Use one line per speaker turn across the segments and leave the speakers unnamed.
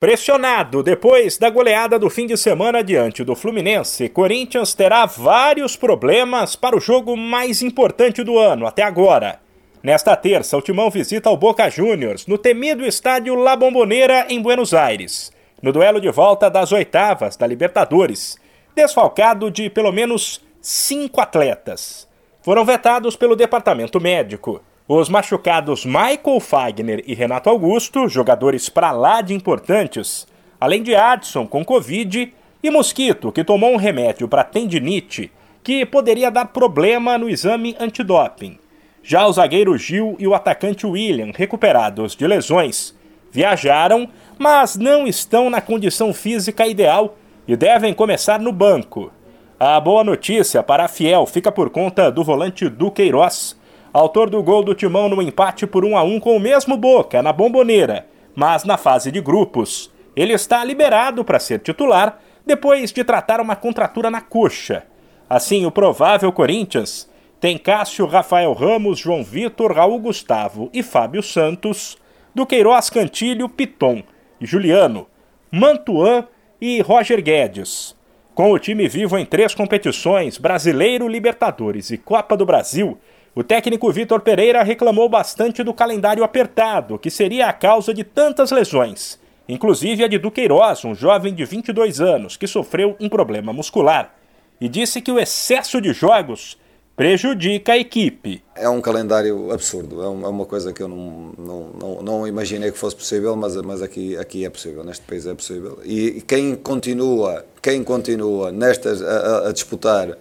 Pressionado depois da goleada do fim de semana diante do Fluminense, Corinthians terá vários problemas para o jogo mais importante do ano até agora. Nesta terça, o Timão visita o Boca Juniors no temido estádio La Bombonera em Buenos Aires, no duelo de volta das oitavas da Libertadores, desfalcado de pelo menos cinco atletas. Foram vetados pelo departamento médico. Os machucados Michael Fagner e Renato Augusto, jogadores para lá de importantes, além de Adson com Covid e Mosquito, que tomou um remédio para tendinite que poderia dar problema no exame antidoping. Já o zagueiro Gil e o atacante William, recuperados de lesões, viajaram, mas não estão na condição física ideal e devem começar no banco. A boa notícia para a Fiel fica por conta do volante Duqueiroz, autor do gol do Timão no empate por 1 a 1 com o mesmo Boca na Bomboneira, mas na fase de grupos. Ele está liberado para ser titular depois de tratar uma contratura na coxa. Assim, o provável Corinthians tem Cássio, Rafael Ramos, João Vitor, Raul Gustavo e Fábio Santos, do Queiroz Cantilho, Piton Juliano, Mantuan e Roger Guedes. Com o time vivo em três competições, Brasileiro, Libertadores e Copa do Brasil, o técnico Vitor Pereira reclamou bastante do calendário apertado, que seria a causa de tantas lesões, inclusive a de Duqueiroz, um jovem de 22 anos que sofreu um problema muscular, e disse que o excesso de jogos prejudica a equipe.
É um calendário absurdo, é, é uma coisa que eu não, não, não, não imaginei que fosse possível, mas, mas aqui, aqui é possível, neste país é possível. E quem continua, quem continua nestas, a, a disputar uh,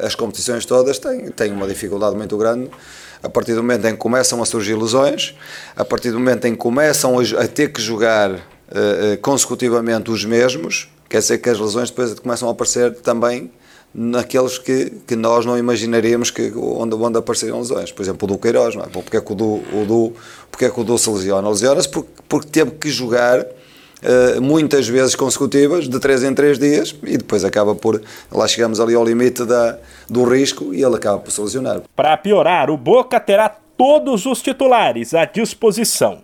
as competições todas tem, tem uma dificuldade muito grande. A partir do momento em que começam a surgir lesões, a partir do momento em que começam a ter que jogar uh, consecutivamente os mesmos, quer dizer que as lesões depois começam a aparecer também naqueles que, que nós não imaginaríamos que onde, onde apareceriam lesões. Por exemplo, o do Queiroz, não é? Porque é que o do, o do, porque é que o do se lesiona? Lesiona-se porque, porque teve que jogar uh, muitas vezes consecutivas, de 3 em 3 dias, e depois acaba por. Lá chegamos ali ao limite da, do risco e ele acaba por se lesionar.
Para piorar, o Boca terá todos os titulares à disposição.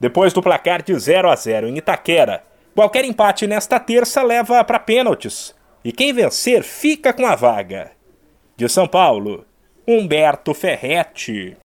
Depois do placar de 0 a 0 em Itaquera, qualquer empate nesta terça leva para pênaltis e quem vencer fica com a vaga. De São Paulo, Humberto Ferretti.